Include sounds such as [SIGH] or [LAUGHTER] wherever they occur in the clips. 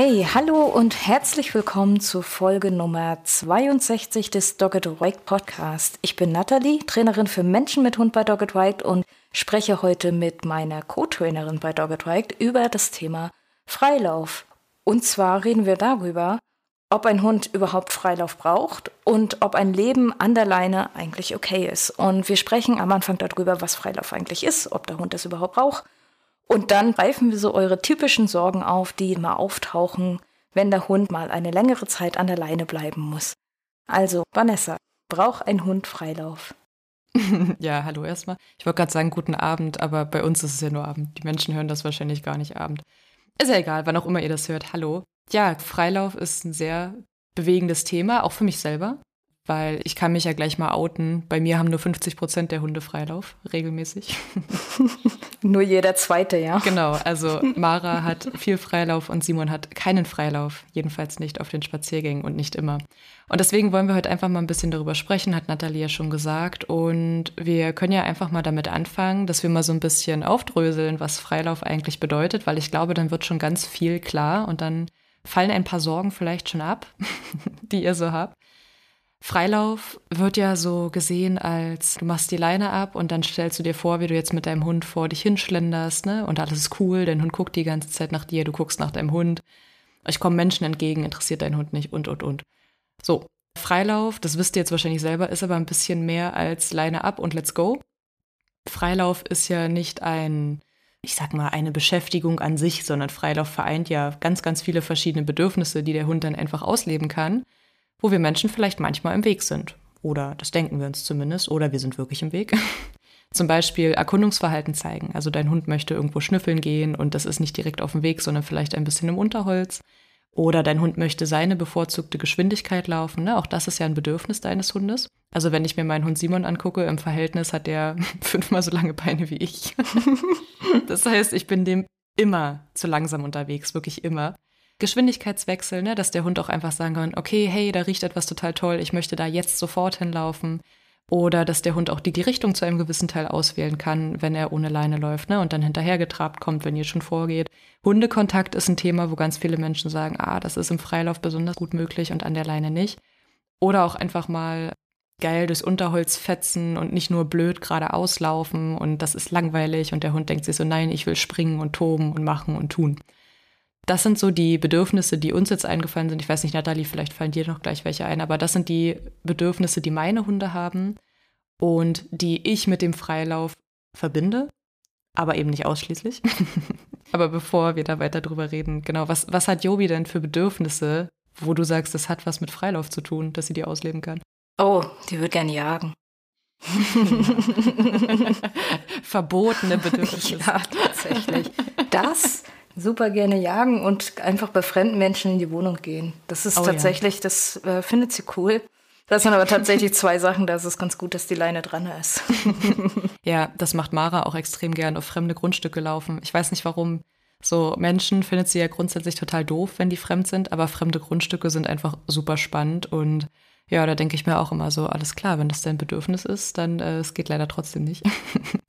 Hey, hallo und herzlich willkommen zu Folge Nummer 62 des Dogged White Podcast. Ich bin Nathalie, Trainerin für Menschen mit Hund bei Dogged White und spreche heute mit meiner Co-Trainerin bei Dogged White über das Thema Freilauf. Und zwar reden wir darüber, ob ein Hund überhaupt Freilauf braucht und ob ein Leben an der Leine eigentlich okay ist. Und wir sprechen am Anfang darüber, was Freilauf eigentlich ist, ob der Hund das überhaupt braucht und dann greifen wir so eure typischen Sorgen auf, die mal auftauchen, wenn der Hund mal eine längere Zeit an der Leine bleiben muss. Also, Vanessa, braucht ein Hund Freilauf? [LAUGHS] ja, hallo erstmal. Ich wollte gerade sagen, guten Abend, aber bei uns ist es ja nur Abend. Die Menschen hören das wahrscheinlich gar nicht Abend. Ist ja egal, wann auch immer ihr das hört. Hallo. Ja, Freilauf ist ein sehr bewegendes Thema, auch für mich selber weil ich kann mich ja gleich mal outen. Bei mir haben nur 50 Prozent der Hunde Freilauf, regelmäßig. [LAUGHS] nur jeder zweite, ja. Genau, also Mara hat viel Freilauf und Simon hat keinen Freilauf, jedenfalls nicht auf den Spaziergängen und nicht immer. Und deswegen wollen wir heute einfach mal ein bisschen darüber sprechen, hat Nathalie ja schon gesagt. Und wir können ja einfach mal damit anfangen, dass wir mal so ein bisschen aufdröseln, was Freilauf eigentlich bedeutet, weil ich glaube, dann wird schon ganz viel klar und dann fallen ein paar Sorgen vielleicht schon ab, [LAUGHS] die ihr so habt. Freilauf wird ja so gesehen als, du machst die Leine ab und dann stellst du dir vor, wie du jetzt mit deinem Hund vor dich hinschlenderst, ne? Und alles ist cool, dein Hund guckt die ganze Zeit nach dir, du guckst nach deinem Hund. Ich komme Menschen entgegen, interessiert dein Hund nicht und, und, und. So, Freilauf, das wisst ihr jetzt wahrscheinlich selber, ist aber ein bisschen mehr als Leine ab und let's go. Freilauf ist ja nicht ein, ich sag mal, eine Beschäftigung an sich, sondern Freilauf vereint ja ganz, ganz viele verschiedene Bedürfnisse, die der Hund dann einfach ausleben kann wo wir Menschen vielleicht manchmal im Weg sind. Oder das denken wir uns zumindest, oder wir sind wirklich im Weg. [LAUGHS] Zum Beispiel Erkundungsverhalten zeigen. Also dein Hund möchte irgendwo schnüffeln gehen und das ist nicht direkt auf dem Weg, sondern vielleicht ein bisschen im Unterholz. Oder dein Hund möchte seine bevorzugte Geschwindigkeit laufen. Ne? Auch das ist ja ein Bedürfnis deines Hundes. Also wenn ich mir meinen Hund Simon angucke, im Verhältnis hat der [LAUGHS] fünfmal so lange Beine wie ich. [LAUGHS] das heißt, ich bin dem immer zu langsam unterwegs, wirklich immer. Geschwindigkeitswechsel, ne, dass der Hund auch einfach sagen kann, okay, hey, da riecht etwas total toll, ich möchte da jetzt sofort hinlaufen. Oder dass der Hund auch die, die Richtung zu einem gewissen Teil auswählen kann, wenn er ohne Leine läuft, ne, und dann hinterhergetrabt kommt, wenn ihr schon vorgeht. Hundekontakt ist ein Thema, wo ganz viele Menschen sagen, ah, das ist im Freilauf besonders gut möglich und an der Leine nicht. Oder auch einfach mal geil durchs Unterholz fetzen und nicht nur blöd geradeaus laufen und das ist langweilig und der Hund denkt sich so, nein, ich will springen und toben und machen und tun. Das sind so die Bedürfnisse, die uns jetzt eingefallen sind. Ich weiß nicht, Nathalie, vielleicht fallen dir noch gleich welche ein, aber das sind die Bedürfnisse, die meine Hunde haben und die ich mit dem Freilauf verbinde, aber eben nicht ausschließlich. [LAUGHS] aber bevor wir da weiter drüber reden, genau, was, was hat Jobi denn für Bedürfnisse, wo du sagst, das hat was mit Freilauf zu tun, dass sie die ausleben kann? Oh, die würde gerne jagen. [LAUGHS] Verbotene Bedürfnisse. [LAUGHS] ja, tatsächlich. Das super gerne jagen und einfach bei fremden Menschen in die Wohnung gehen. Das ist oh, tatsächlich, ja. das äh, findet sie cool. Das sind aber tatsächlich [LAUGHS] zwei Sachen, da ist es ganz gut, dass die Leine dran ist. [LAUGHS] ja, das macht Mara auch extrem gern auf fremde Grundstücke laufen. Ich weiß nicht warum. So Menschen findet sie ja grundsätzlich total doof, wenn die fremd sind, aber fremde Grundstücke sind einfach super spannend und ja, da denke ich mir auch immer so, alles klar, wenn das dein Bedürfnis ist, dann äh, es geht leider trotzdem nicht.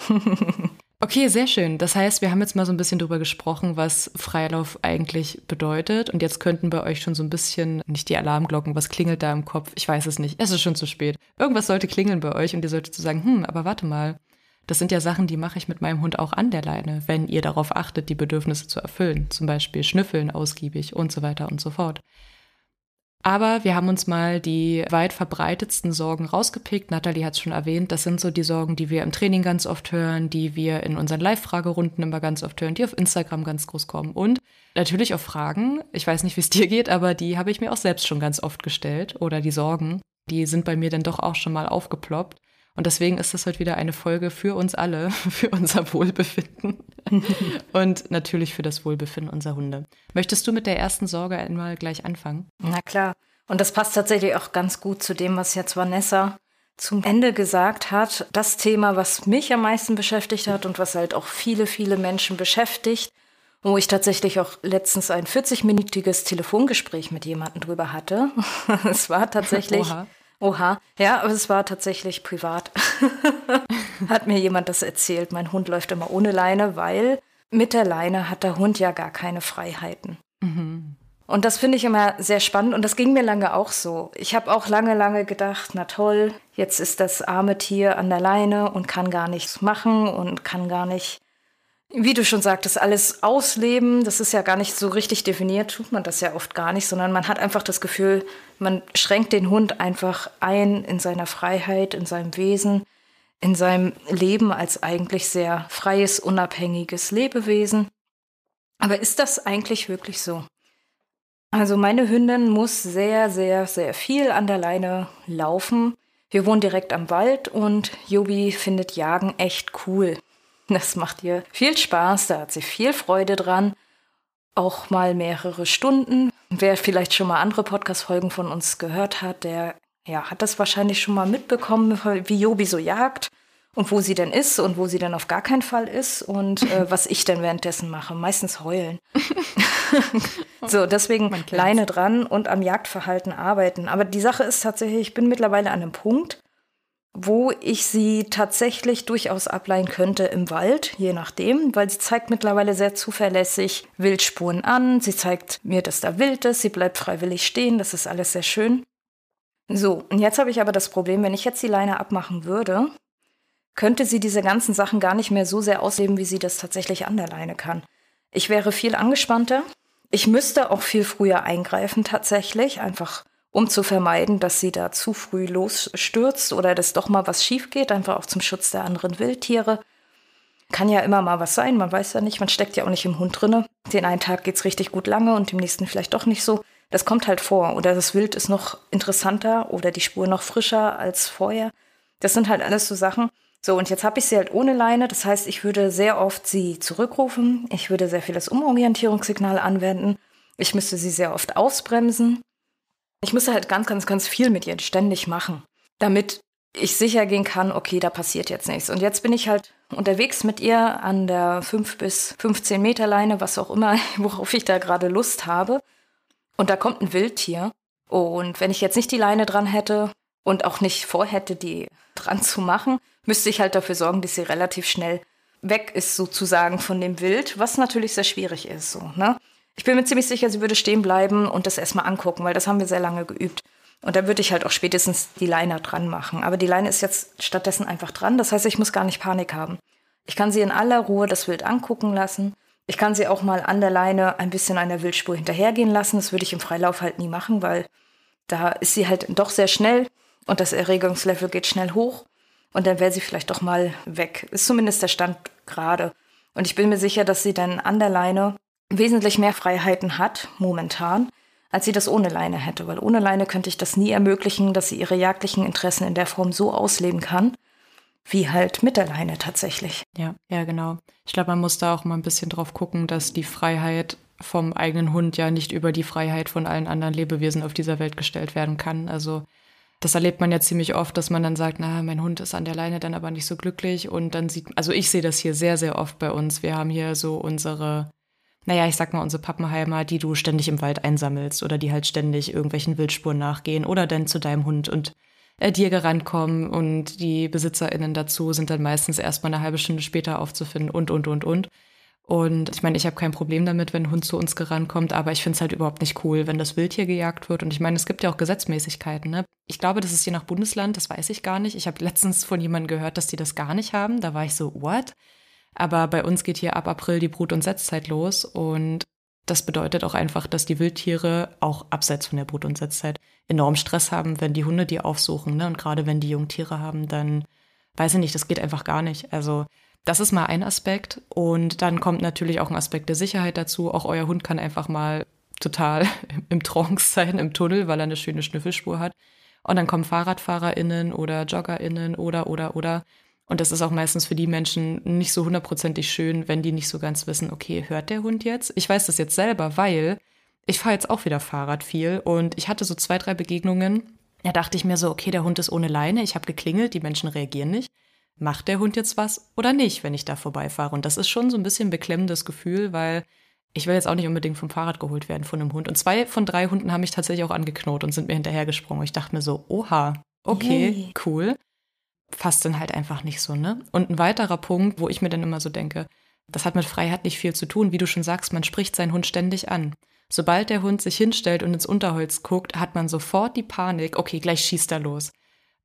[LAUGHS] Okay, sehr schön. Das heißt, wir haben jetzt mal so ein bisschen drüber gesprochen, was Freilauf eigentlich bedeutet. Und jetzt könnten bei euch schon so ein bisschen, nicht die Alarmglocken, was klingelt da im Kopf? Ich weiß es nicht. Es ist schon zu spät. Irgendwas sollte klingeln bei euch und ihr solltet zu sagen, hm, aber warte mal. Das sind ja Sachen, die mache ich mit meinem Hund auch an der Leine, wenn ihr darauf achtet, die Bedürfnisse zu erfüllen. Zum Beispiel schnüffeln ausgiebig und so weiter und so fort. Aber wir haben uns mal die weit verbreitetsten Sorgen rausgepickt. Nathalie hat es schon erwähnt. Das sind so die Sorgen, die wir im Training ganz oft hören, die wir in unseren Live-Fragerunden immer ganz oft hören, die auf Instagram ganz groß kommen. Und natürlich auch Fragen. Ich weiß nicht, wie es dir geht, aber die habe ich mir auch selbst schon ganz oft gestellt. Oder die Sorgen, die sind bei mir dann doch auch schon mal aufgeploppt. Und deswegen ist das heute wieder eine Folge für uns alle, [LAUGHS] für unser Wohlbefinden [LAUGHS] und natürlich für das Wohlbefinden unserer Hunde. Möchtest du mit der ersten Sorge einmal gleich anfangen? Na klar. Und das passt tatsächlich auch ganz gut zu dem, was jetzt Vanessa zum Ende gesagt hat. Das Thema, was mich am meisten beschäftigt hat und was halt auch viele, viele Menschen beschäftigt, wo ich tatsächlich auch letztens ein 40-minütiges Telefongespräch mit jemandem drüber hatte. [LAUGHS] es war tatsächlich. Oha. Oha, ja, aber es war tatsächlich privat. [LAUGHS] hat mir jemand das erzählt. Mein Hund läuft immer ohne Leine, weil mit der Leine hat der Hund ja gar keine Freiheiten. Mhm. Und das finde ich immer sehr spannend und das ging mir lange auch so. Ich habe auch lange, lange gedacht, na toll, jetzt ist das arme Tier an der Leine und kann gar nichts machen und kann gar nicht wie du schon sagtest, alles ausleben, das ist ja gar nicht so richtig definiert, tut man das ja oft gar nicht, sondern man hat einfach das Gefühl, man schränkt den Hund einfach ein in seiner Freiheit, in seinem Wesen, in seinem Leben als eigentlich sehr freies, unabhängiges Lebewesen. Aber ist das eigentlich wirklich so? Also meine Hündin muss sehr, sehr, sehr viel an der Leine laufen. Wir wohnen direkt am Wald und Jobi findet Jagen echt cool. Das macht ihr viel Spaß, da hat sie viel Freude dran. Auch mal mehrere Stunden. Wer vielleicht schon mal andere Podcast-Folgen von uns gehört hat, der ja, hat das wahrscheinlich schon mal mitbekommen, wie Jobi so jagt und wo sie denn ist und wo sie dann auf gar keinen Fall ist und äh, was ich dann währenddessen mache. Meistens heulen. [LAUGHS] so, deswegen Leine dran und am Jagdverhalten arbeiten. Aber die Sache ist tatsächlich, ich bin mittlerweile an einem Punkt, wo ich sie tatsächlich durchaus ableihen könnte im Wald, je nachdem, weil sie zeigt mittlerweile sehr zuverlässig Wildspuren an. Sie zeigt mir, dass da Wild ist. Sie bleibt freiwillig stehen. Das ist alles sehr schön. So, und jetzt habe ich aber das Problem, wenn ich jetzt die Leine abmachen würde, könnte sie diese ganzen Sachen gar nicht mehr so sehr ausleben, wie sie das tatsächlich an der Leine kann. Ich wäre viel angespannter. Ich müsste auch viel früher eingreifen tatsächlich, einfach um zu vermeiden, dass sie da zu früh losstürzt oder dass doch mal was schief geht, einfach auch zum Schutz der anderen Wildtiere. Kann ja immer mal was sein, man weiß ja nicht, man steckt ja auch nicht im Hund drinne. Den einen Tag geht's richtig gut lange und dem nächsten vielleicht doch nicht so. Das kommt halt vor. Oder das Wild ist noch interessanter oder die Spur noch frischer als vorher. Das sind halt alles so Sachen. So, und jetzt habe ich sie halt ohne Leine. Das heißt, ich würde sehr oft sie zurückrufen. Ich würde sehr viel das Umorientierungssignal anwenden. Ich müsste sie sehr oft ausbremsen. Ich musste halt ganz, ganz, ganz viel mit ihr ständig machen, damit ich sicher gehen kann, okay, da passiert jetzt nichts. Und jetzt bin ich halt unterwegs mit ihr an der 5 bis 15 Meter Leine, was auch immer, [LAUGHS] worauf ich da gerade Lust habe. Und da kommt ein Wildtier. Und wenn ich jetzt nicht die Leine dran hätte und auch nicht vorhätte, die dran zu machen, müsste ich halt dafür sorgen, dass sie relativ schnell weg ist, sozusagen von dem Wild, was natürlich sehr schwierig ist. So, ne? Ich bin mir ziemlich sicher, sie würde stehen bleiben und das erstmal angucken, weil das haben wir sehr lange geübt. Und da würde ich halt auch spätestens die Leine dran machen. Aber die Leine ist jetzt stattdessen einfach dran. Das heißt, ich muss gar nicht Panik haben. Ich kann sie in aller Ruhe das Wild angucken lassen. Ich kann sie auch mal an der Leine ein bisschen einer Wildspur hinterhergehen lassen. Das würde ich im Freilauf halt nie machen, weil da ist sie halt doch sehr schnell und das Erregungslevel geht schnell hoch. Und dann wäre sie vielleicht doch mal weg. Ist zumindest der Stand gerade. Und ich bin mir sicher, dass sie dann an der Leine wesentlich mehr Freiheiten hat, momentan, als sie das ohne Leine hätte. Weil ohne Leine könnte ich das nie ermöglichen, dass sie ihre jagdlichen Interessen in der Form so ausleben kann, wie halt mit der Leine tatsächlich. Ja, ja, genau. Ich glaube, man muss da auch mal ein bisschen drauf gucken, dass die Freiheit vom eigenen Hund ja nicht über die Freiheit von allen anderen Lebewesen auf dieser Welt gestellt werden kann. Also das erlebt man ja ziemlich oft, dass man dann sagt, na, mein Hund ist an der Leine dann aber nicht so glücklich und dann sieht, also ich sehe das hier sehr, sehr oft bei uns. Wir haben hier so unsere naja, ich sag mal, unsere Pappenheimer, die du ständig im Wald einsammelst oder die halt ständig irgendwelchen Wildspuren nachgehen oder dann zu deinem Hund und äh, dir gerannt kommen und die BesitzerInnen dazu sind dann meistens erstmal eine halbe Stunde später aufzufinden und, und, und, und. Und ich meine, ich habe kein Problem damit, wenn ein Hund zu uns gerannt kommt, aber ich finde es halt überhaupt nicht cool, wenn das Wild hier gejagt wird. Und ich meine, es gibt ja auch Gesetzmäßigkeiten. Ne? Ich glaube, das ist je nach Bundesland, das weiß ich gar nicht. Ich habe letztens von jemandem gehört, dass die das gar nicht haben. Da war ich so, what? Aber bei uns geht hier ab April die Brut- und Setzzeit los und das bedeutet auch einfach, dass die Wildtiere auch abseits von der Brut- und Setzzeit enorm Stress haben, wenn die Hunde die aufsuchen. Ne? Und gerade wenn die Jungtiere haben, dann weiß ich nicht, das geht einfach gar nicht. Also das ist mal ein Aspekt. Und dann kommt natürlich auch ein Aspekt der Sicherheit dazu. Auch euer Hund kann einfach mal total [LAUGHS] im Trance sein, im Tunnel, weil er eine schöne Schnüffelspur hat. Und dann kommen FahrradfahrerInnen oder JoggerInnen oder, oder, oder. Und das ist auch meistens für die Menschen nicht so hundertprozentig schön, wenn die nicht so ganz wissen, okay, hört der Hund jetzt? Ich weiß das jetzt selber, weil ich fahre jetzt auch wieder Fahrrad viel und ich hatte so zwei, drei Begegnungen. Da dachte ich mir so, okay, der Hund ist ohne Leine, ich habe geklingelt, die Menschen reagieren nicht. Macht der Hund jetzt was oder nicht, wenn ich da vorbeifahre? Und das ist schon so ein bisschen ein beklemmendes Gefühl, weil ich will jetzt auch nicht unbedingt vom Fahrrad geholt werden von einem Hund. Und zwei von drei Hunden haben mich tatsächlich auch angeknurrt und sind mir hinterhergesprungen. Ich dachte mir so, oha, okay, Yay. cool passt dann halt einfach nicht so, ne? Und ein weiterer Punkt, wo ich mir dann immer so denke, das hat mit Freiheit nicht viel zu tun. Wie du schon sagst, man spricht seinen Hund ständig an. Sobald der Hund sich hinstellt und ins Unterholz guckt, hat man sofort die Panik, okay, gleich schießt er los.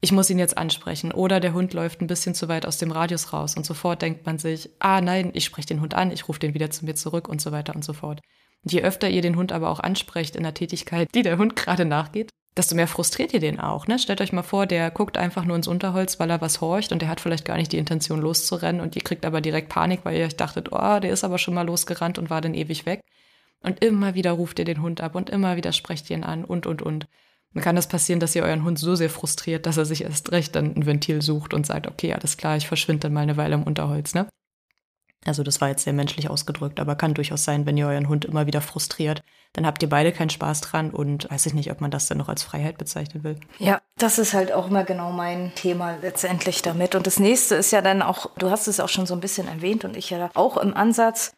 Ich muss ihn jetzt ansprechen. Oder der Hund läuft ein bisschen zu weit aus dem Radius raus und sofort denkt man sich, ah nein, ich spreche den Hund an, ich rufe den wieder zu mir zurück und so weiter und so fort. Und je öfter ihr den Hund aber auch ansprecht in der Tätigkeit, die der Hund gerade nachgeht, desto mehr frustriert ihr den auch. Ne? Stellt euch mal vor, der guckt einfach nur ins Unterholz, weil er was horcht und der hat vielleicht gar nicht die Intention loszurennen und ihr kriegt aber direkt Panik, weil ihr euch dachtet, oh, der ist aber schon mal losgerannt und war dann ewig weg. Und immer wieder ruft ihr den Hund ab und immer wieder sprecht ihr ihn an und, und, und. Dann kann das passieren, dass ihr euren Hund so sehr frustriert, dass er sich erst recht dann ein Ventil sucht und sagt, okay, alles klar, ich verschwinde dann mal eine Weile im Unterholz, ne? Also das war jetzt sehr menschlich ausgedrückt, aber kann durchaus sein, wenn ihr euren Hund immer wieder frustriert, dann habt ihr beide keinen Spaß dran und weiß ich nicht, ob man das dann noch als Freiheit bezeichnen will. Ja, das ist halt auch immer genau mein Thema letztendlich damit. Und das nächste ist ja dann auch, du hast es auch schon so ein bisschen erwähnt und ich ja auch im Ansatz,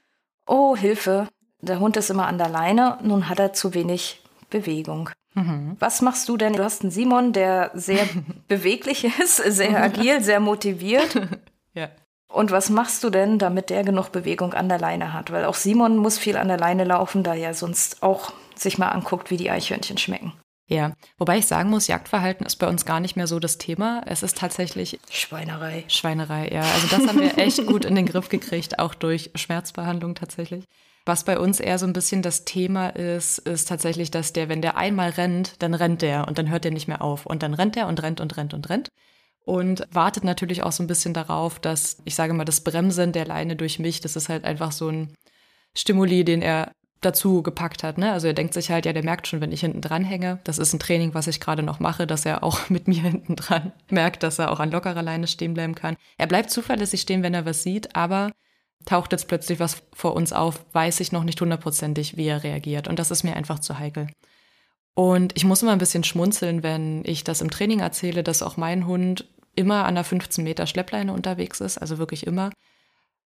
oh Hilfe, der Hund ist immer an der Leine, nun hat er zu wenig Bewegung. Mhm. Was machst du denn? Du hast einen Simon, der sehr [LAUGHS] beweglich ist, sehr agil, sehr motiviert. [LAUGHS] ja. Und was machst du denn, damit der genug Bewegung an der Leine hat? Weil auch Simon muss viel an der Leine laufen, da er sonst auch sich mal anguckt, wie die Eichhörnchen schmecken. Ja, wobei ich sagen muss, Jagdverhalten ist bei uns gar nicht mehr so das Thema. Es ist tatsächlich Schweinerei. Schweinerei, ja. Also das haben wir [LAUGHS] echt gut in den Griff gekriegt, auch durch Schmerzbehandlung tatsächlich. Was bei uns eher so ein bisschen das Thema ist, ist tatsächlich, dass der, wenn der einmal rennt, dann rennt der und dann hört der nicht mehr auf. Und dann rennt er und rennt und rennt und rennt und wartet natürlich auch so ein bisschen darauf, dass, ich sage mal, das Bremsen der Leine durch mich, das ist halt einfach so ein Stimuli, den er dazu gepackt hat. Ne? Also er denkt sich halt, ja, der merkt schon, wenn ich hinten dran hänge, das ist ein Training, was ich gerade noch mache, dass er auch [LAUGHS] mit mir hinten dran merkt, dass er auch an lockerer Leine stehen bleiben kann. Er bleibt zuverlässig stehen, wenn er was sieht, aber taucht jetzt plötzlich was vor uns auf, weiß ich noch nicht hundertprozentig, wie er reagiert. Und das ist mir einfach zu heikel. Und ich muss immer ein bisschen schmunzeln, wenn ich das im Training erzähle, dass auch mein Hund immer an der 15 Meter Schleppleine unterwegs ist, also wirklich immer.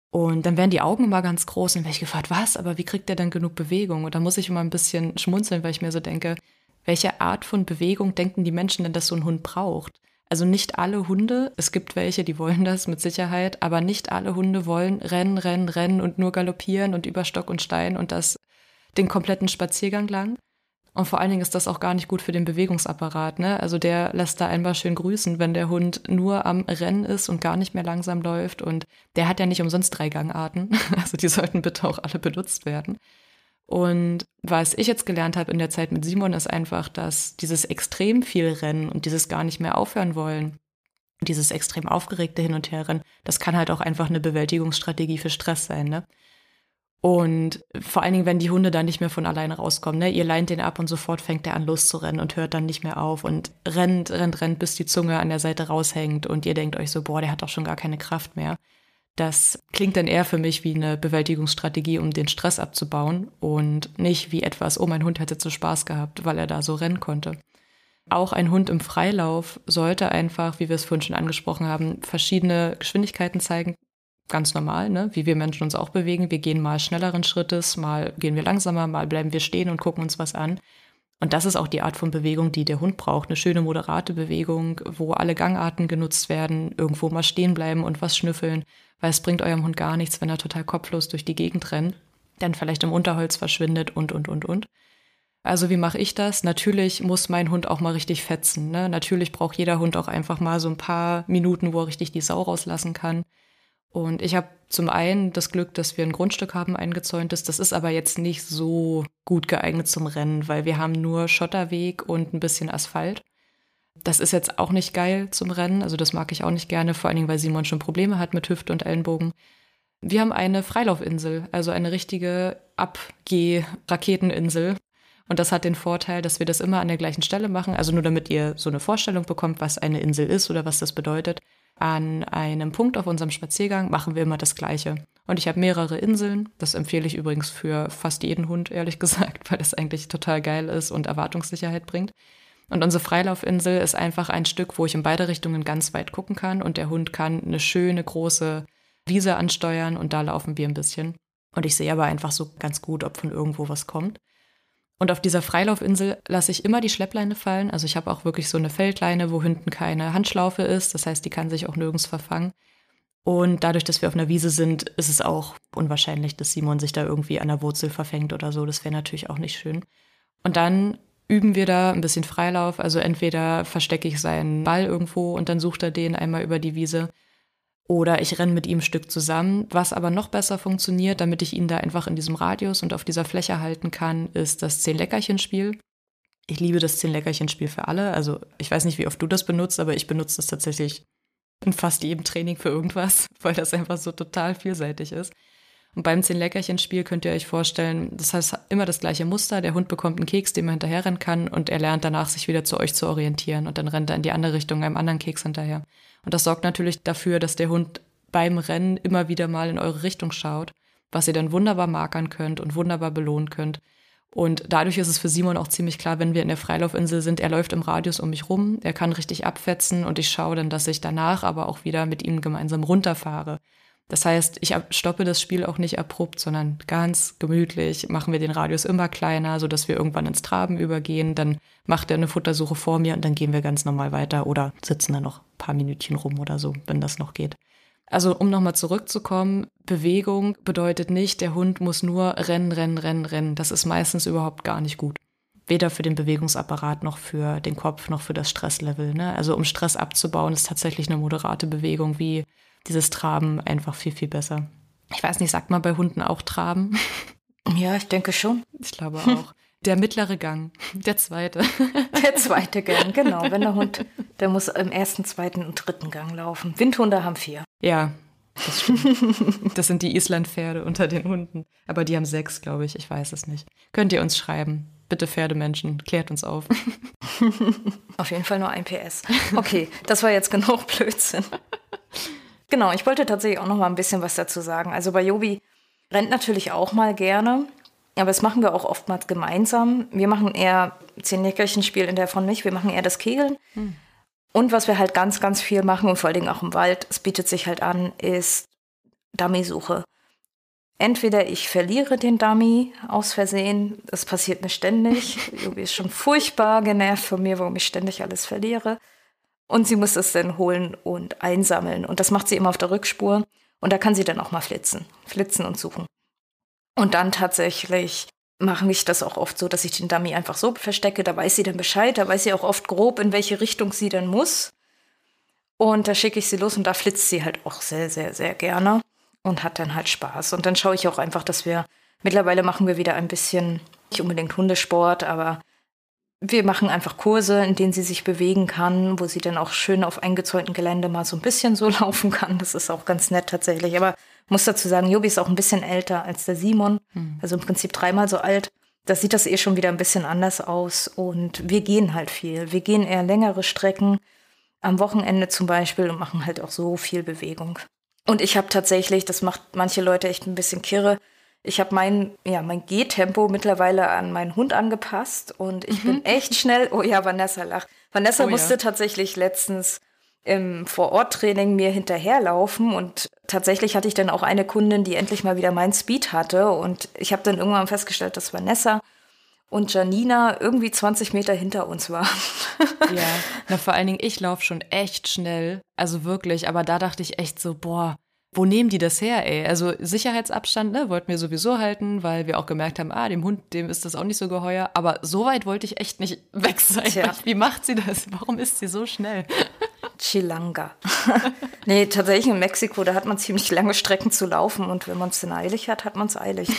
Und dann werden die Augen immer ganz groß und werde ich gefragt, was, aber wie kriegt der denn genug Bewegung? Und da muss ich immer ein bisschen schmunzeln, weil ich mir so denke, welche Art von Bewegung denken die Menschen denn, dass so ein Hund braucht? Also nicht alle Hunde, es gibt welche, die wollen das mit Sicherheit, aber nicht alle Hunde wollen rennen, rennen, rennen und nur galoppieren und über Stock und Stein und das den kompletten Spaziergang lang. Und vor allen Dingen ist das auch gar nicht gut für den Bewegungsapparat. Ne? Also der lässt da einmal schön grüßen, wenn der Hund nur am Rennen ist und gar nicht mehr langsam läuft. Und der hat ja nicht umsonst drei Gangarten. [LAUGHS] Also die sollten bitte auch alle benutzt werden. Und was ich jetzt gelernt habe in der Zeit mit Simon ist einfach, dass dieses extrem viel Rennen und dieses gar nicht mehr aufhören wollen, dieses extrem aufgeregte Hin und Her rennen, das kann halt auch einfach eine Bewältigungsstrategie für Stress sein. Ne? Und vor allen Dingen, wenn die Hunde dann nicht mehr von alleine rauskommen, ne? ihr leint den ab und sofort fängt er an loszurennen und hört dann nicht mehr auf und rennt, rennt, rennt, bis die Zunge an der Seite raushängt und ihr denkt euch so, boah, der hat doch schon gar keine Kraft mehr. Das klingt dann eher für mich wie eine Bewältigungsstrategie, um den Stress abzubauen und nicht wie etwas, oh, mein Hund hätte zu Spaß gehabt, weil er da so rennen konnte. Auch ein Hund im Freilauf sollte einfach, wie wir es vorhin schon angesprochen haben, verschiedene Geschwindigkeiten zeigen, ganz normal, ne? wie wir Menschen uns auch bewegen. Wir gehen mal schnelleren Schrittes, mal gehen wir langsamer, mal bleiben wir stehen und gucken uns was an. Und das ist auch die Art von Bewegung, die der Hund braucht. Eine schöne, moderate Bewegung, wo alle Gangarten genutzt werden, irgendwo mal stehen bleiben und was schnüffeln, weil es bringt eurem Hund gar nichts, wenn er total kopflos durch die Gegend rennt, dann vielleicht im Unterholz verschwindet und, und, und, und. Also wie mache ich das? Natürlich muss mein Hund auch mal richtig fetzen. Ne? Natürlich braucht jeder Hund auch einfach mal so ein paar Minuten, wo er richtig die Sau rauslassen kann. Und ich habe zum einen das Glück, dass wir ein Grundstück haben, eingezäuntes. Das ist aber jetzt nicht so gut geeignet zum Rennen, weil wir haben nur Schotterweg und ein bisschen Asphalt. Das ist jetzt auch nicht geil zum Rennen, also das mag ich auch nicht gerne, vor allen Dingen, weil Simon schon Probleme hat mit Hüfte und Ellenbogen. Wir haben eine Freilaufinsel, also eine richtige Abgeh-Raketeninsel. Und das hat den Vorteil, dass wir das immer an der gleichen Stelle machen. Also nur damit ihr so eine Vorstellung bekommt, was eine Insel ist oder was das bedeutet. An einem Punkt auf unserem Spaziergang machen wir immer das Gleiche. Und ich habe mehrere Inseln. Das empfehle ich übrigens für fast jeden Hund, ehrlich [LAUGHS] gesagt, weil das eigentlich total geil ist und Erwartungssicherheit bringt. Und unsere Freilaufinsel ist einfach ein Stück, wo ich in beide Richtungen ganz weit gucken kann und der Hund kann eine schöne große Wiese ansteuern und da laufen wir ein bisschen. Und ich sehe aber einfach so ganz gut, ob von irgendwo was kommt. Und auf dieser Freilaufinsel lasse ich immer die Schleppleine fallen. Also ich habe auch wirklich so eine Feldleine, wo hinten keine Handschlaufe ist. Das heißt, die kann sich auch nirgends verfangen. Und dadurch, dass wir auf einer Wiese sind, ist es auch unwahrscheinlich, dass Simon sich da irgendwie an der Wurzel verfängt oder so. Das wäre natürlich auch nicht schön. Und dann üben wir da ein bisschen Freilauf. Also entweder verstecke ich seinen Ball irgendwo und dann sucht er den einmal über die Wiese. Oder ich renne mit ihm ein Stück zusammen. Was aber noch besser funktioniert, damit ich ihn da einfach in diesem Radius und auf dieser Fläche halten kann, ist das Zehn-Leckerchen-Spiel. Ich liebe das Zehn-Leckerchen-Spiel für alle. Also ich weiß nicht, wie oft du das benutzt, aber ich benutze das tatsächlich in fast jedem Training für irgendwas, [LAUGHS] weil das einfach so total vielseitig ist. Und beim Zehn-Leckerchen-Spiel könnt ihr euch vorstellen, das heißt immer das gleiche Muster. Der Hund bekommt einen Keks, dem er hinterherrennen kann und er lernt danach, sich wieder zu euch zu orientieren und dann rennt er in die andere Richtung einem anderen Keks hinterher. Und das sorgt natürlich dafür, dass der Hund beim Rennen immer wieder mal in eure Richtung schaut, was ihr dann wunderbar markern könnt und wunderbar belohnen könnt. Und dadurch ist es für Simon auch ziemlich klar, wenn wir in der Freilaufinsel sind, er läuft im Radius um mich rum, er kann richtig abfetzen und ich schaue dann, dass ich danach aber auch wieder mit ihm gemeinsam runterfahre. Das heißt, ich stoppe das Spiel auch nicht abrupt, sondern ganz gemütlich machen wir den Radius immer kleiner, so dass wir irgendwann ins Traben übergehen. Dann macht er eine Futtersuche vor mir und dann gehen wir ganz normal weiter oder sitzen da noch ein paar Minütchen rum oder so, wenn das noch geht. Also um nochmal zurückzukommen, Bewegung bedeutet nicht, der Hund muss nur rennen, rennen, rennen, rennen. Das ist meistens überhaupt gar nicht gut. Weder für den Bewegungsapparat noch für den Kopf noch für das Stresslevel. Ne? Also um Stress abzubauen, ist tatsächlich eine moderate Bewegung wie dieses Traben einfach viel, viel besser. Ich weiß nicht, sagt man bei Hunden auch Traben? [LAUGHS] Ja, ich denke schon. Ich glaube auch. Der mittlere Gang, der zweite. [LAUGHS] Der zweite Gang, genau. Wenn der Hund, [LAUGHS] der muss im ersten, zweiten und dritten Gang laufen. Windhunde haben vier. Ja, das stimmt. Das sind die Islandpferde unter den Hunden. Aber die haben sechs, glaube ich. Ich weiß es nicht. Könnt ihr uns schreiben? Bitte Pferdemenschen, klärt uns auf. Auf jeden Fall nur ein PS. Okay, das war jetzt genug Blödsinn. Genau, ich wollte tatsächlich auch noch mal ein bisschen was dazu sagen. Also bei Jobi rennt natürlich auch mal gerne, aber das machen wir auch oftmals gemeinsam. Wir machen eher zehn Nickerchen-Spiel in der von mich, wir machen eher das Kegeln. Hm. Und was wir halt ganz, ganz viel machen und vor allen Dingen auch im Wald, es bietet sich halt an, ist Dummy-Suche. Entweder ich verliere den Dummy aus Versehen, das passiert mir ständig. [LAUGHS] Jobi ist schon furchtbar genervt von mir, warum ich ständig alles verliere. Und sie muss es dann holen und einsammeln. Und das macht sie immer auf der Rückspur. Und da kann sie dann auch mal flitzen, flitzen und suchen. Und dann tatsächlich mache ich das auch oft so, dass ich den Dummy einfach so verstecke. Da weiß sie dann Bescheid. Da weiß sie auch oft grob, in welche Richtung sie dann muss. Und da schicke ich sie los und da flitzt sie halt auch sehr, sehr, sehr gerne und hat dann halt Spaß. Und dann schaue ich auch einfach, dass wir mittlerweile machen wir wieder ein bisschen, nicht unbedingt Hundesport, aber wir machen einfach Kurse, in denen sie sich bewegen kann, wo sie dann auch schön auf eingezäunten Gelände mal so ein bisschen so [LAUGHS] laufen kann. Das ist auch ganz nett tatsächlich. Aber muss dazu sagen, Jobi ist auch ein bisschen älter als der Simon, hm. also im Prinzip dreimal so alt. Da sieht das eh schon wieder ein bisschen anders aus. Und wir gehen halt viel. Wir gehen eher längere Strecken am Wochenende zum Beispiel und machen halt auch so viel Bewegung. Und ich habe tatsächlich, das macht manche Leute echt ein bisschen kirre, ich habe mein, ja, mein Gehtempo mittlerweile an meinen Hund angepasst und ich mhm. bin echt schnell. Oh ja, Vanessa lacht. Vanessa oh, musste ja. tatsächlich letztens im Vororttraining mir hinterherlaufen und tatsächlich hatte ich dann auch eine Kundin, die endlich mal wieder mein Speed hatte und ich habe dann irgendwann festgestellt, dass Vanessa und Janina irgendwie 20 Meter hinter uns waren. [LAUGHS] ja, na, vor allen Dingen, ich laufe schon echt schnell, also wirklich, aber da dachte ich echt so, boah, wo nehmen die das her, ey? Also Sicherheitsabstand, ne, wollten wir sowieso halten, weil wir auch gemerkt haben, ah, dem Hund, dem ist das auch nicht so geheuer. Aber so weit wollte ich echt nicht [LAUGHS] weg sein. Tja. Wie macht sie das? Warum ist sie so schnell? [LAUGHS] Chilanga. nee, tatsächlich in Mexiko, da hat man ziemlich lange Strecken zu laufen und wenn man es dann eilig hat, hat man es eilig. [LAUGHS]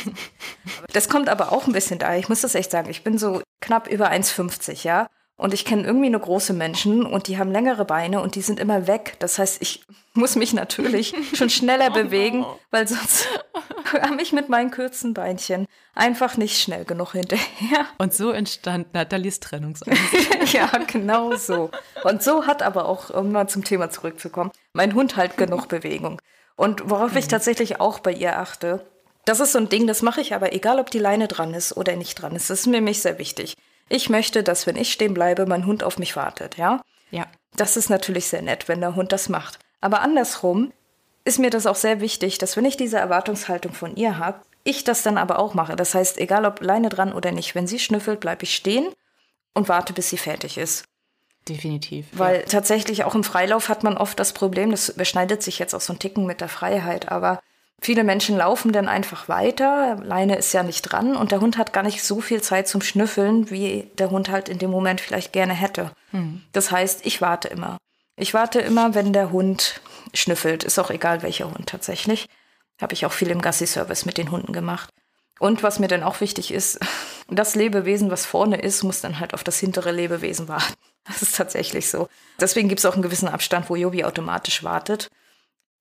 Das kommt aber auch ein bisschen daher. Ich muss das echt sagen, ich bin so knapp über 1,50, ja. Und ich kenne irgendwie nur große Menschen und die haben längere Beine und die sind immer weg. Das heißt, ich muss mich natürlich [LAUGHS] schon schneller bewegen, weil sonst [LAUGHS] kam ich mit meinen kurzen Beinchen einfach nicht schnell genug hinterher. Und so entstand Nathalies Trennungsangst. [LAUGHS] ja, genau so. Und so hat aber auch, um mal zum Thema zurückzukommen, mein Hund halt genug Bewegung. Und worauf ich mhm. tatsächlich auch bei ihr achte, das ist so ein Ding, das mache ich aber, egal ob die Leine dran ist oder nicht dran ist. Das ist mir nämlich sehr wichtig. Ich möchte, dass wenn ich stehen bleibe, mein Hund auf mich wartet, ja? Ja. Das ist natürlich sehr nett, wenn der Hund das macht. Aber andersrum ist mir das auch sehr wichtig, dass wenn ich diese Erwartungshaltung von ihr habe, ich das dann aber auch mache. Das heißt, egal ob Leine dran oder nicht, wenn sie schnüffelt, bleibe ich stehen und warte, bis sie fertig ist. Definitiv. Weil ja. tatsächlich auch im Freilauf hat man oft das Problem, das überschneidet sich jetzt auch so ein Ticken mit der Freiheit, aber Viele Menschen laufen dann einfach weiter, Leine ist ja nicht dran und der Hund hat gar nicht so viel Zeit zum Schnüffeln, wie der Hund halt in dem Moment vielleicht gerne hätte. Mhm. Das heißt, ich warte immer. Ich warte immer, wenn der Hund schnüffelt, ist auch egal welcher Hund tatsächlich. Habe ich auch viel im Gassi-Service mit den Hunden gemacht. Und was mir dann auch wichtig ist, [LAUGHS] das Lebewesen, was vorne ist, muss dann halt auf das hintere Lebewesen warten. Das ist tatsächlich so. Deswegen gibt es auch einen gewissen Abstand, wo Yobi automatisch wartet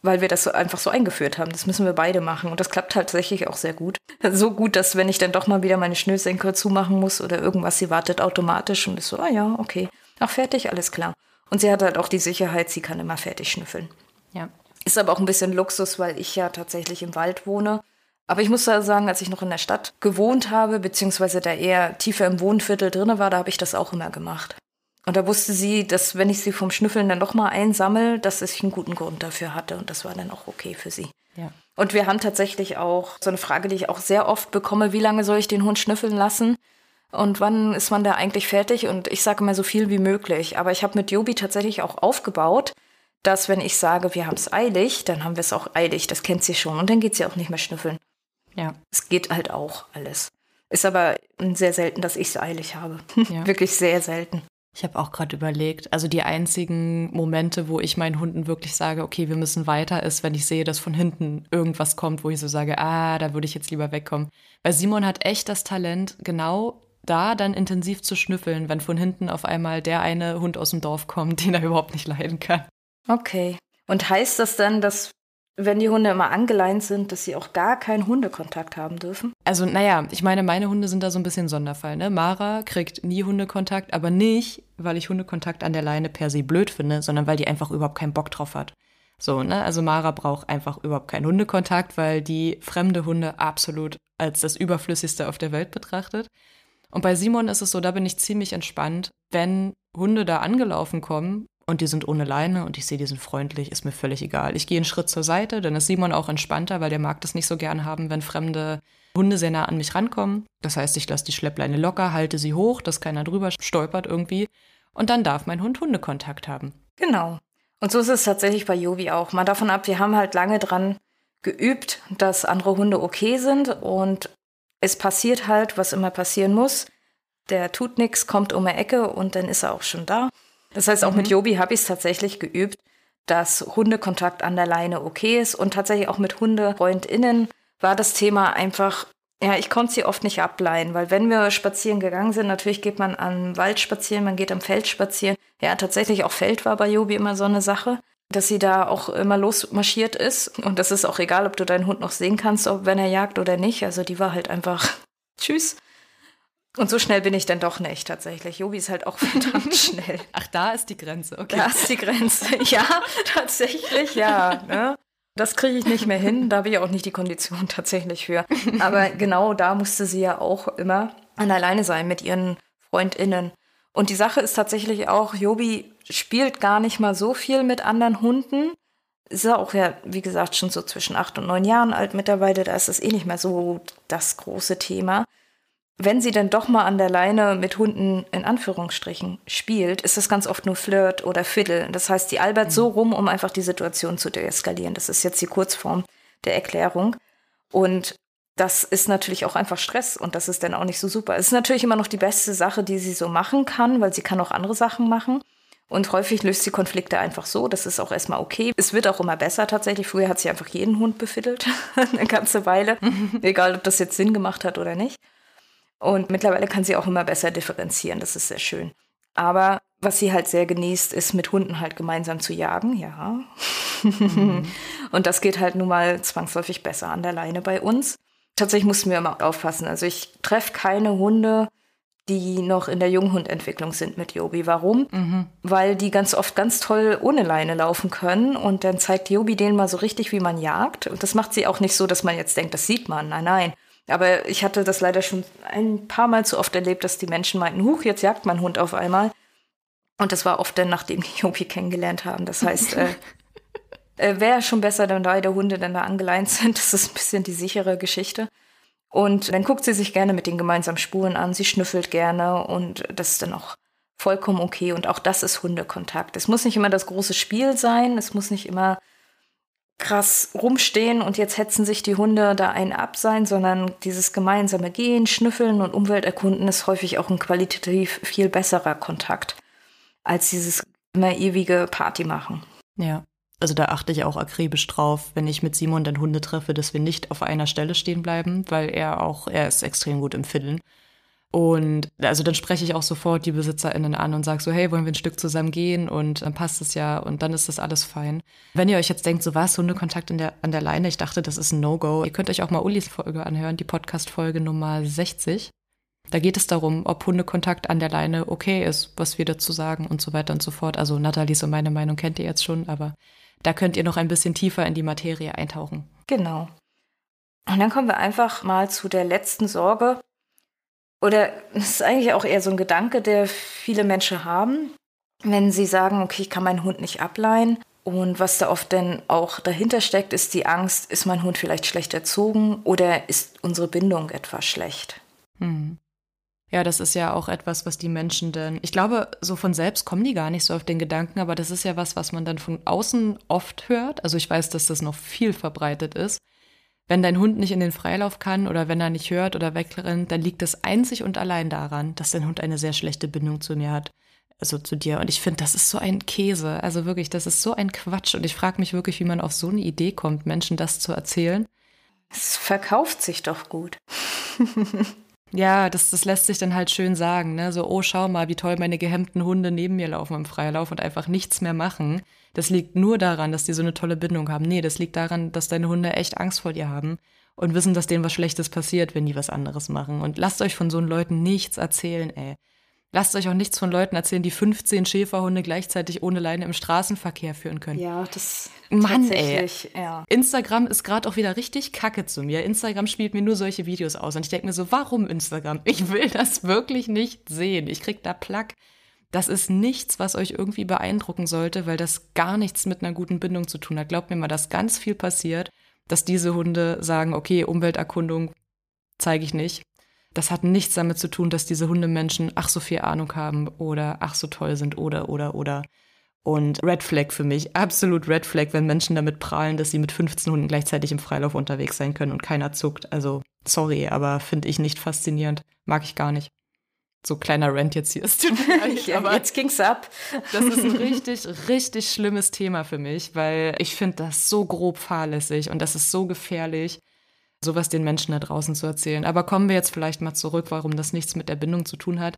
weil wir das einfach so eingeführt haben. Das müssen wir beide machen und das klappt tatsächlich auch sehr gut. So gut, dass wenn ich dann doch mal wieder meine Schnürsenkel zumachen muss oder irgendwas, sie wartet automatisch und ist so, ah ja, okay. Ach, fertig, alles klar. Und sie hat halt auch die Sicherheit, sie kann immer fertig schnüffeln. Ja. Ist aber auch ein bisschen Luxus, weil ich ja tatsächlich im Wald wohne. Aber ich muss da sagen, als ich noch in der Stadt gewohnt habe, beziehungsweise da eher tiefer im Wohnviertel drinne war, da habe ich das auch immer gemacht. Und da wusste sie, dass wenn ich sie vom Schnüffeln dann doch mal einsammel, dass ich einen guten Grund dafür hatte. Und das war dann auch okay für sie. Ja. Und wir haben tatsächlich auch so eine Frage, die ich auch sehr oft bekomme, wie lange soll ich den Hund schnüffeln lassen? Und wann ist man da eigentlich fertig? Und ich sage immer so viel wie möglich. Aber ich habe mit Jobi tatsächlich auch aufgebaut, dass wenn ich sage, wir haben es eilig, dann haben wir es auch eilig. Das kennt sie schon. Und dann geht sie auch nicht mehr schnüffeln. Ja. Es geht halt auch alles. Ist aber sehr selten, dass ich es eilig habe. Ja. [LAUGHS] Wirklich sehr selten. Ich habe auch gerade überlegt, also die einzigen Momente, wo ich meinen Hunden wirklich sage, okay, wir müssen weiter, ist, wenn ich sehe, dass von hinten irgendwas kommt, wo ich so sage, ah, da würde ich jetzt lieber wegkommen. Weil Simon hat echt das Talent, genau da dann intensiv zu schnüffeln, wenn von hinten auf einmal der eine Hund aus dem Dorf kommt, [LAUGHS] den er überhaupt nicht leiden kann. Okay. Und heißt das dann, dass wenn die Hunde immer angeleint sind, dass sie auch gar keinen Hundekontakt haben dürfen? Also, naja, ich meine, meine Hunde sind da so ein bisschen Sonderfall. Ne? Mara kriegt nie Hundekontakt, aber nicht, weil ich Hundekontakt an der Leine per se blöd finde, sondern weil die einfach überhaupt keinen Bock drauf hat. So, ne? Also Mara braucht einfach überhaupt keinen Hundekontakt, weil die fremde Hunde absolut als das Überflüssigste auf der Welt betrachtet. Und bei Simon ist es so, da bin ich ziemlich entspannt. Wenn Hunde da angelaufen kommen, und die sind ohne Leine und ich sehe, die sind freundlich, ist mir völlig egal. Ich gehe einen Schritt zur Seite, dann ist Simon auch entspannter, weil der mag das nicht so gern haben, wenn fremde Hunde sehr nah an mich rankommen. Das heißt, ich lasse die Schleppleine locker, halte sie hoch, dass keiner drüber stolpert irgendwie. Und dann darf mein Hund Hundekontakt haben. Genau. Und so ist es tatsächlich bei Jovi auch. Mal davon ab, wir haben halt lange dran geübt, dass andere Hunde okay sind und es passiert halt, was immer passieren muss. Der tut nichts, kommt um die Ecke und dann ist er auch schon da. Das heißt, auch mhm. mit Jobi habe ich es tatsächlich geübt, dass Hundekontakt an der Leine okay ist und tatsächlich auch mit HundefreundInnen war das Thema einfach, ja, ich konnte sie oft nicht ableihen, weil wenn wir spazieren gegangen sind, natürlich geht man am Wald spazieren, man geht am Feld spazieren. Ja, tatsächlich auch Feld war bei Jobi immer so eine Sache, dass sie da auch immer losmarschiert ist. Und das ist auch egal, ob du deinen Hund noch sehen kannst, ob wenn er jagt oder nicht. Also die war halt einfach [LAUGHS] Tschüss. Und so schnell bin ich dann doch nicht tatsächlich. Jobi ist halt auch [LAUGHS] verdammt schnell. Ach, da ist die Grenze, okay. Da ist die Grenze. [LAUGHS] Ja, tatsächlich, ja. Ne? Das kriege ich nicht mehr hin. Da habe ich auch nicht die Kondition [LAUGHS] tatsächlich für. Aber genau da musste sie ja auch immer an alleine sein mit ihren FreundInnen. Und die Sache ist tatsächlich auch, Jobi spielt gar nicht mal so viel mit anderen Hunden. Ist ja auch ja, wie gesagt, schon so zwischen acht und neun Jahren alt mittlerweile. Da ist es eh nicht mehr so das große Thema wenn sie dann doch mal an der Leine mit Hunden in Anführungsstrichen spielt, ist das ganz oft nur Flirt oder Fiddle. Das heißt, die albert mhm. so rum, um einfach die Situation zu deeskalieren. Das ist jetzt die Kurzform der Erklärung. Und das ist natürlich auch einfach Stress und das ist dann auch nicht so super. Es ist natürlich immer noch die beste Sache, die sie so machen kann, weil sie kann auch andere Sachen machen. Und häufig löst sie Konflikte einfach so. Das ist auch erstmal okay. Es wird auch immer besser tatsächlich. Früher hat sie einfach jeden Hund befiddelt, [LAUGHS] eine ganze Weile. [LAUGHS] Egal, ob das jetzt Sinn gemacht hat oder nicht. Und mittlerweile kann sie auch immer besser differenzieren. Das ist sehr schön. Aber was sie halt sehr genießt, ist mit Hunden halt gemeinsam zu jagen, ja. Mhm. [LAUGHS] und das geht halt nun mal zwangsläufig besser an der Leine bei uns. Tatsächlich mussten wir immer aufpassen. Also ich treffe keine Hunde, die noch in der Junghundentwicklung sind mit Jobi. Warum? Mhm. Weil die ganz oft ganz toll ohne Leine laufen können und dann zeigt Jobi denen mal so richtig, wie man jagt. Und das macht sie auch nicht so, dass man jetzt denkt, das sieht man. Nein, nein. Aber ich hatte das leider schon ein paar Mal zu oft erlebt, dass die Menschen meinten, huch, jetzt jagt mein Hund auf einmal. Und das war oft dann, nachdem die Jobi kennengelernt haben. Das heißt, äh, [LAUGHS] äh, wäre schon besser, wenn beide Hunde dann da angeleint sind. Das ist ein bisschen die sichere Geschichte. Und dann guckt sie sich gerne mit den gemeinsamen Spuren an, sie schnüffelt gerne und das ist dann auch vollkommen okay. Und auch das ist Hundekontakt. Es muss nicht immer das große Spiel sein, es muss nicht immer krass rumstehen und jetzt hetzen sich die Hunde da ein ab sein, sondern dieses gemeinsame Gehen, Schnüffeln und Umwelterkunden ist häufig auch ein qualitativ viel besserer Kontakt als dieses immer ewige Party machen. Ja. Also da achte ich auch akribisch drauf, wenn ich mit Simon dann Hunde treffe, dass wir nicht auf einer Stelle stehen bleiben, weil er auch, er ist extrem gut im Fiddeln. Und also dann spreche ich auch sofort die BesitzerInnen an und sage so, hey, wollen wir ein Stück zusammen gehen? Und dann passt es ja und dann ist das alles fein. Wenn ihr euch jetzt denkt, so was, Hundekontakt in der, an der Leine, ich dachte, das ist ein No-Go. Ihr könnt euch auch mal Ulis Folge anhören, die Podcast-Folge Nummer 60. Da geht es darum, ob Hundekontakt an der Leine okay ist, was wir dazu sagen und so weiter und so fort. Also Nathalie, so meine Meinung kennt ihr jetzt schon, aber da könnt ihr noch ein bisschen tiefer in die Materie eintauchen. Genau. Und dann kommen wir einfach mal zu der letzten Sorge. Oder es ist eigentlich auch eher so ein Gedanke, der viele Menschen haben, wenn sie sagen, okay, ich kann meinen Hund nicht ableihen. Und was da oft dann auch dahinter steckt, ist die Angst, ist mein Hund vielleicht schlecht erzogen oder ist unsere Bindung etwa schlecht? Hm. Ja, das ist ja auch etwas, was die Menschen denn, ich glaube, so von selbst kommen die gar nicht so auf den Gedanken, aber das ist ja was, was man dann von außen oft hört. Also ich weiß, dass das noch viel verbreitet ist. Wenn dein Hund nicht in den Freilauf kann oder wenn er nicht hört oder wegrennt, dann liegt das einzig und allein daran, dass dein Hund eine sehr schlechte Bindung zu mir hat. Also zu dir. Und ich finde, das ist so ein Käse. Also wirklich, das ist so ein Quatsch. Und ich frage mich wirklich, wie man auf so eine Idee kommt, Menschen das zu erzählen. Es verkauft sich doch gut. [LAUGHS] Ja, das, das lässt sich dann halt schön sagen, ne? So, oh, schau mal, wie toll meine gehemmten Hunde neben mir laufen im Freilauf und einfach nichts mehr machen. Das liegt nur daran, dass die so eine tolle Bindung haben. Nee, das liegt daran, dass deine Hunde echt Angst vor dir haben und wissen, dass denen was Schlechtes passiert, wenn die was anderes machen. Und lasst euch von so Leuten nichts erzählen, ey. Lasst euch auch nichts von Leuten erzählen, die 15 Schäferhunde gleichzeitig ohne Leine im Straßenverkehr führen können. Ja, das Mann, ey. Ja. Instagram ist gerade auch wieder richtig kacke zu mir. Instagram spielt mir nur solche Videos aus und ich denke mir so, warum Instagram? Ich will das wirklich nicht sehen. Ich krieg da Plack. Das ist nichts, was euch irgendwie beeindrucken sollte, weil das gar nichts mit einer guten Bindung zu tun hat. Glaubt mir mal, dass ganz viel passiert, dass diese Hunde sagen, okay, Umwelterkundung zeige ich nicht das hat nichts damit zu tun, dass diese Hundemenschen ach so viel Ahnung haben oder ach so toll sind oder oder oder. Und Red Flag für mich, absolut Red Flag, wenn Menschen damit prahlen, dass sie mit 15 Hunden gleichzeitig im Freilauf unterwegs sein können und keiner zuckt. Also, sorry, aber finde ich nicht faszinierend. Mag ich gar nicht. So kleiner Rant jetzt hier ist. [LAUGHS] ja, aber jetzt ging's ab. das ist ein [LAUGHS] richtig, richtig schlimmes Thema für mich, weil ich finde das so grob fahrlässig und das ist so gefährlich sowas den Menschen da draußen zu erzählen. Aber kommen wir jetzt vielleicht mal zurück, warum das nichts mit der Bindung zu tun hat.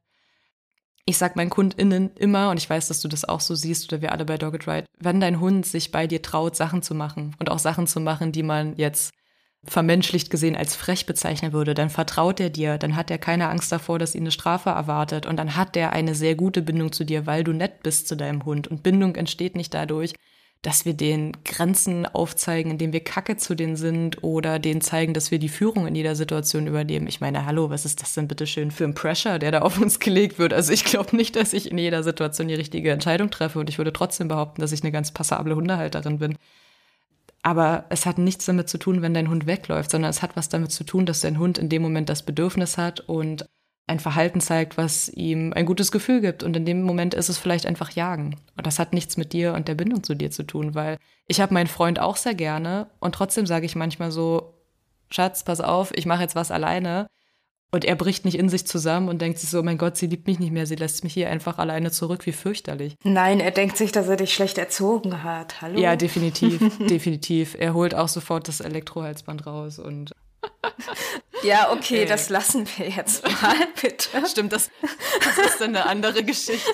Ich sag meinen KundInnen immer, und ich weiß, dass du das auch so siehst oder wir alle bei Dogged Ride, wenn dein Hund sich bei dir traut, Sachen zu machen und auch Sachen zu machen, die man jetzt vermenschlicht gesehen als frech bezeichnen würde, dann vertraut er dir, dann hat er keine Angst davor, dass ihn eine Strafe erwartet und dann hat er eine sehr gute Bindung zu dir, weil du nett bist zu deinem Hund. Und Bindung entsteht nicht dadurch, dass wir den Grenzen aufzeigen, indem wir Kacke zu denen sind oder denen zeigen, dass wir die Führung in jeder Situation übernehmen. Ich meine, hallo, was ist das denn bitte schön für ein Pressure, der da auf uns gelegt wird? Also ich glaube nicht, dass ich in jeder Situation die richtige Entscheidung treffe und ich würde trotzdem behaupten, dass ich eine ganz passable Hundehalterin bin. Aber es hat nichts damit zu tun, wenn dein Hund wegläuft, sondern es hat was damit zu tun, dass dein Hund in dem Moment das Bedürfnis hat und ein Verhalten zeigt, was ihm ein gutes Gefühl gibt. Und in dem Moment ist es vielleicht einfach Jagen. Und das hat nichts mit dir und der Bindung zu dir zu tun, weil ich habe meinen Freund auch sehr gerne und trotzdem sage ich manchmal so, Schatz, pass auf, ich mache jetzt was alleine. Und er bricht nicht in sich zusammen und denkt sich so, mein Gott, sie liebt mich nicht mehr, sie lässt mich hier einfach alleine zurück, wie fürchterlich. Nein, er denkt sich, dass er dich schlecht erzogen hat. Hallo? Ja, definitiv, [LAUGHS] definitiv. Er holt auch sofort das Elektrohalsband raus und [LAUGHS] Ja, okay, Ey. das lassen wir jetzt mal, [LAUGHS] bitte. Stimmt, das, das ist dann eine andere Geschichte.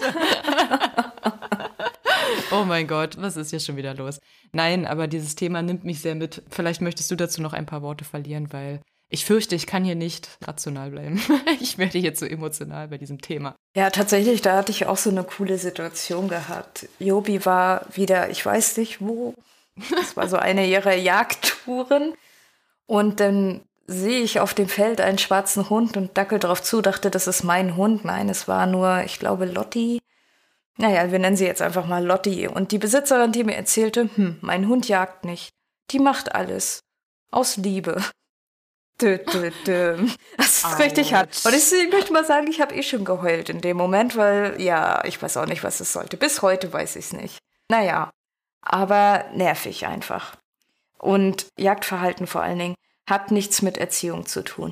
oh mein Gott, was ist hier schon wieder los? Nein, aber dieses Thema nimmt mich sehr mit. Vielleicht möchtest du dazu noch ein paar Worte verlieren, weil ich fürchte, ich kann hier nicht rational bleiben. [LAUGHS] ich werde jetzt so emotional bei diesem Thema. Ja, tatsächlich, da hatte ich auch so eine coole Situation gehabt. Jobi war wieder, ich weiß nicht wo, das war so eine ihrer Jagdtouren. Und dann sehe ich auf dem Feld einen schwarzen Hund und dackel drauf zu, dachte, das ist mein Hund. Nein, es war nur, ich glaube, Lotti. Naja, wir nennen sie jetzt einfach mal Lotti. Und die Besitzerin, die mir erzählte, hm, mein Hund jagt nicht. Die macht alles. Aus Liebe. Dö, dö, dö. Das ist Ouch. richtig hart. Und ich, ich möchte mal sagen, ich habe eh schon geheult in dem Moment, weil, ja, ich weiß auch nicht, was es sollte. Bis heute weiß ich es nicht. Naja, aber nervig einfach. Und Jagdverhalten vor allen Dingen hat nichts mit Erziehung zu tun.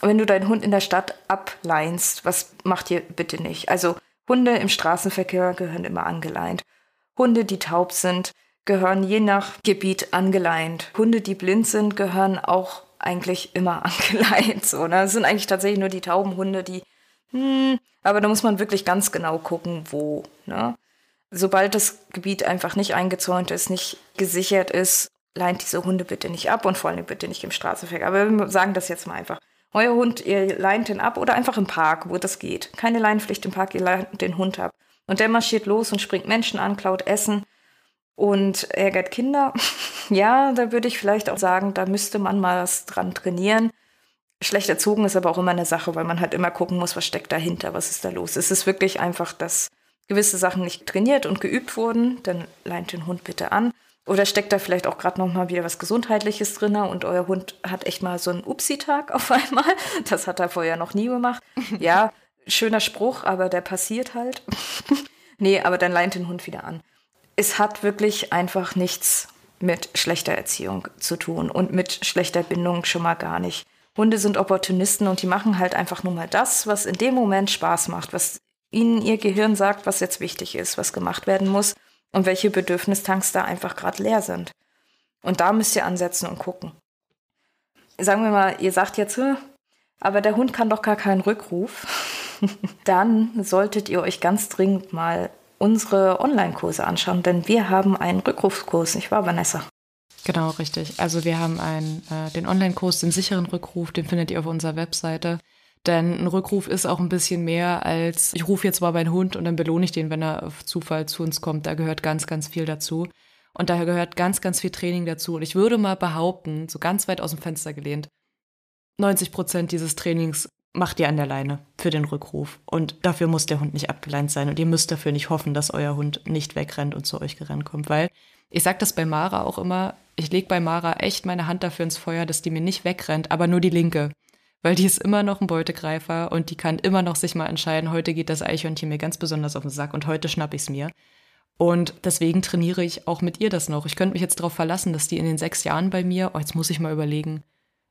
Wenn du deinen Hund in der Stadt ableinst, was macht ihr bitte nicht? Also Hunde im Straßenverkehr gehören immer angeleint. Hunde, die taub sind, gehören je nach Gebiet angeleint. Hunde, die blind sind, gehören auch eigentlich immer [LAUGHS] angeleint. So, ne? Das sind eigentlich tatsächlich nur die tauben Hunde, die, hm, aber da muss man wirklich ganz genau gucken, wo. Ne? Sobald das Gebiet einfach nicht eingezäunt ist, nicht gesichert ist, leint diese Hunde bitte nicht ab und vor allem bitte nicht im Straßenverkehr. Aber wir sagen das jetzt mal einfach. Euer Hund, ihr leint den ab oder einfach im Park, wo das geht. Keine Leinpflicht im Park, ihr leint den Hund ab. Und der marschiert los und springt Menschen an, klaut Essen und ärgert Kinder. [LAUGHS] ja, da würde ich vielleicht auch sagen, da müsste man mal was dran trainieren. Schlecht erzogen ist aber auch immer eine Sache, weil man halt immer gucken muss, was steckt dahinter, was ist da los. Es ist wirklich einfach, dass gewisse Sachen nicht trainiert und geübt wurden, dann leint den Hund bitte an. Oder steckt da vielleicht auch gerade noch mal wieder was Gesundheitliches drin und euer Hund hat echt mal so einen Upsi-Tag auf [LAUGHS] einmal. Das hat er vorher noch nie gemacht. [LAUGHS] Ja, schöner Spruch, aber der passiert halt. nee, aber dann leint den Hund wieder an. Es hat wirklich einfach nichts mit schlechter Erziehung zu tun und mit schlechter Bindung schon mal gar nicht. Hunde sind Opportunisten und die machen halt einfach nur mal das, was in dem Moment Spaß macht, was ihnen ihr Gehirn sagt, was jetzt wichtig ist, was gemacht werden muss und welche Bedürfnistanks da einfach gerade leer sind. Und da müsst ihr ansetzen und gucken. Sagen wir mal, ihr sagt jetzt, aber der Hund kann doch gar keinen Rückruf. [LAUGHS] Dann solltet ihr euch ganz dringend mal unsere Online-Kurse anschauen, denn wir haben einen Rückrufskurs, nicht wahr, Vanessa? Genau, richtig. Also wir haben einen, äh, den Online-Kurs, den sicheren Rückruf, den findet ihr auf unserer Webseite. Denn ein Rückruf ist auch ein bisschen mehr als, ich rufe jetzt mal meinen Hund und dann belohne ich den, wenn er auf Zufall zu uns kommt. Da gehört ganz, ganz viel dazu. Und daher gehört ganz, ganz viel Training dazu. Und ich würde mal behaupten, so ganz weit aus dem Fenster gelehnt, 90 Prozent dieses Trainings macht ihr an der Leine für den Rückruf. Und dafür muss der Hund nicht abgeleint sein. Und ihr müsst dafür nicht hoffen, dass euer Hund nicht wegrennt und zu euch gerannt kommt. Weil ich sage das bei Mara auch immer, ich lege bei Mara echt meine Hand dafür ins Feuer, dass die mir nicht wegrennt, aber nur die linke weil die ist immer noch ein Beutegreifer und die kann immer noch sich mal entscheiden, heute geht das Eichhörnchen mir ganz besonders auf den Sack und heute schnapp ich es mir. Und deswegen trainiere ich auch mit ihr das noch. Ich könnte mich jetzt darauf verlassen, dass die in den sechs Jahren bei mir, oh, jetzt muss ich mal überlegen,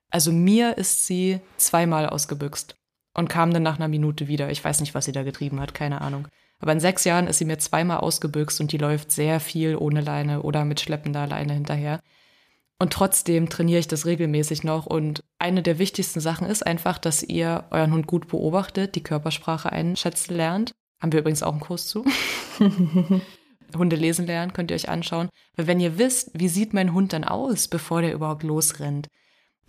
also mir ist sie zweimal ausgebüxt und kam dann nach einer Minute wieder. Ich weiß nicht, was sie da getrieben hat, keine Ahnung. Aber in sechs Jahren ist sie mir zweimal ausgebüxt und die läuft sehr viel ohne Leine oder mit schleppender Leine hinterher. Und trotzdem trainiere ich das regelmäßig noch. Und eine der wichtigsten Sachen ist einfach, dass ihr euren Hund gut beobachtet, die Körpersprache einschätzen lernt. Haben wir übrigens auch einen Kurs zu. [LAUGHS] Hunde lesen lernen, könnt ihr euch anschauen. Weil wenn ihr wisst, wie sieht mein Hund dann aus, bevor der überhaupt losrennt,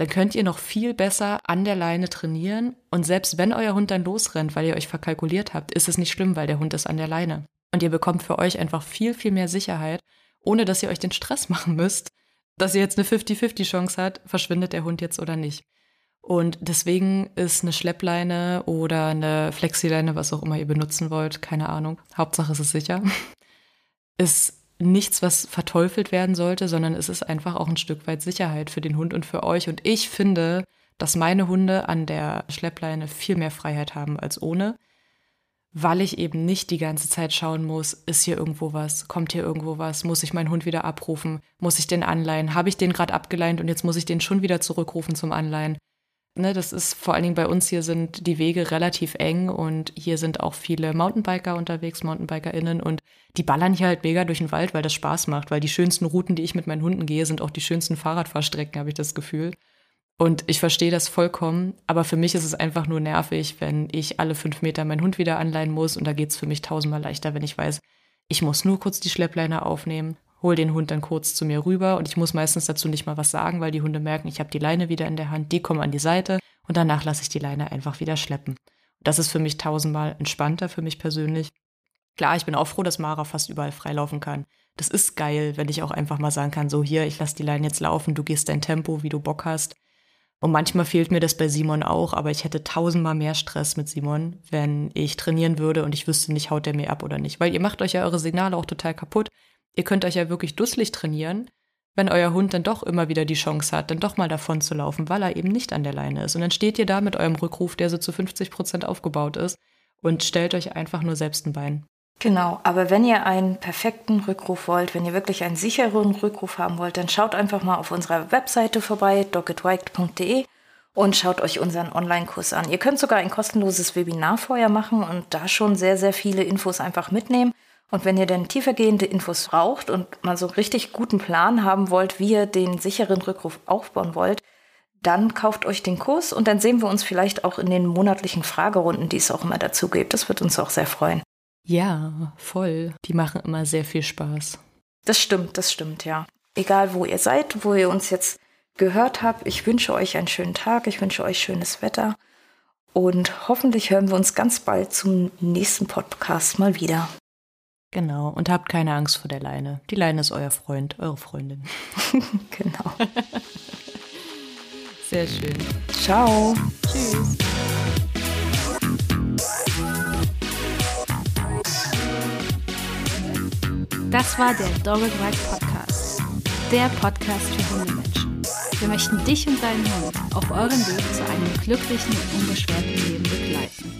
dann könnt ihr noch viel besser an der Leine trainieren. Und selbst wenn euer Hund dann losrennt, weil ihr euch verkalkuliert habt, ist es nicht schlimm, weil der Hund ist an der Leine. Und ihr bekommt für euch einfach viel, viel mehr Sicherheit, ohne dass ihr euch den Stress [LAUGHS] machen müsst, dass ihr jetzt eine 50-50 Chance hat, verschwindet der Hund jetzt oder nicht. Und deswegen ist eine Schleppleine oder eine Flexileine, was auch immer ihr benutzen wollt, keine Ahnung, Hauptsache es ist sicher, [LAUGHS] ist nichts, was verteufelt werden sollte, sondern es ist einfach auch ein Stück weit Sicherheit für den Hund und für euch. Und ich finde, dass meine Hunde an der Schleppleine viel mehr Freiheit haben als ohne weil ich eben nicht die ganze Zeit schauen muss, ist hier irgendwo was, kommt hier irgendwo was, muss ich meinen Hund wieder abrufen, muss ich den anleihen, habe ich den gerade abgeleint und jetzt muss ich den schon wieder zurückrufen zum Anleihen. Ne, das ist vor allen Dingen bei uns hier sind die Wege relativ eng und hier sind auch viele Mountainbiker unterwegs, MountainbikerInnen und die ballern hier halt mega durch den Wald, weil das Spaß macht, weil die schönsten Routen, die ich mit meinen Hunden gehe, sind auch die schönsten Fahrradfahrstrecken, habe ich das Gefühl. Und ich verstehe das vollkommen, aber für mich ist es einfach nur nervig, wenn ich alle fünf Meter meinen Hund wieder anleihen muss. Und da geht es für mich tausendmal leichter, wenn ich weiß, ich muss nur kurz die Schleppleine aufnehmen, hol den Hund dann kurz zu mir rüber und ich muss meistens dazu nicht mal was sagen, weil die Hunde merken, ich habe die Leine wieder in der Hand, die kommen an die Seite und danach lasse ich die Leine einfach wieder schleppen. Das ist für mich tausendmal entspannter für mich persönlich. Klar, ich bin auch froh, dass Mara fast überall freilaufen kann. Das ist geil, wenn ich auch einfach mal sagen kann, so hier, ich lasse die Leine jetzt laufen, du gehst dein Tempo, wie du Bock hast. Und manchmal fehlt mir das bei Simon auch, aber ich hätte tausendmal mehr Stress mit Simon, wenn ich trainieren würde und ich wüsste nicht, haut der mir ab oder nicht. Weil ihr macht euch ja eure Signale auch total kaputt. Ihr könnt euch ja wirklich dusselig trainieren, wenn euer Hund dann doch immer wieder die Chance hat, dann doch mal davon zu laufen, weil er eben nicht an der Leine ist. Und dann steht ihr da mit eurem Rückruf, der so zu 50 Prozent aufgebaut ist, und stellt euch einfach nur selbst ein Bein. Genau, aber wenn ihr einen perfekten Rückruf wollt, wenn ihr wirklich einen sicheren Rückruf haben wollt, dann schaut einfach mal auf unserer Webseite vorbei, doggedwiked.de und schaut euch unseren Online-Kurs an. Ihr könnt sogar ein kostenloses Webinar vorher machen und da schon sehr, sehr viele Infos einfach mitnehmen. Und wenn ihr dann tiefergehende Infos braucht und mal so einen richtig guten Plan haben wollt, wie ihr den sicheren Rückruf aufbauen wollt, dann kauft euch den Kurs und dann sehen wir uns vielleicht auch in den monatlichen Fragerunden, die es auch immer dazu gibt. Das wird uns auch sehr freuen. Ja, voll. Die machen immer sehr viel Spaß. Das stimmt, das stimmt, ja. Egal wo ihr seid, wo ihr uns jetzt gehört habt, ich wünsche euch einen schönen Tag, ich wünsche euch schönes Wetter und hoffentlich hören wir uns ganz bald zum nächsten Podcast mal wieder. Genau, und habt keine Angst vor der Leine. Die Leine ist euer Freund, eure Freundin. [LAUGHS] genau. Sehr schön. Ciao. Tschüss. Das war der Dogged Ride Podcast. Der Podcast für Hundemenschen. Wir möchten dich und deinen Hund auf eurem Weg zu einem glücklichen und unbeschwerten Leben begleiten.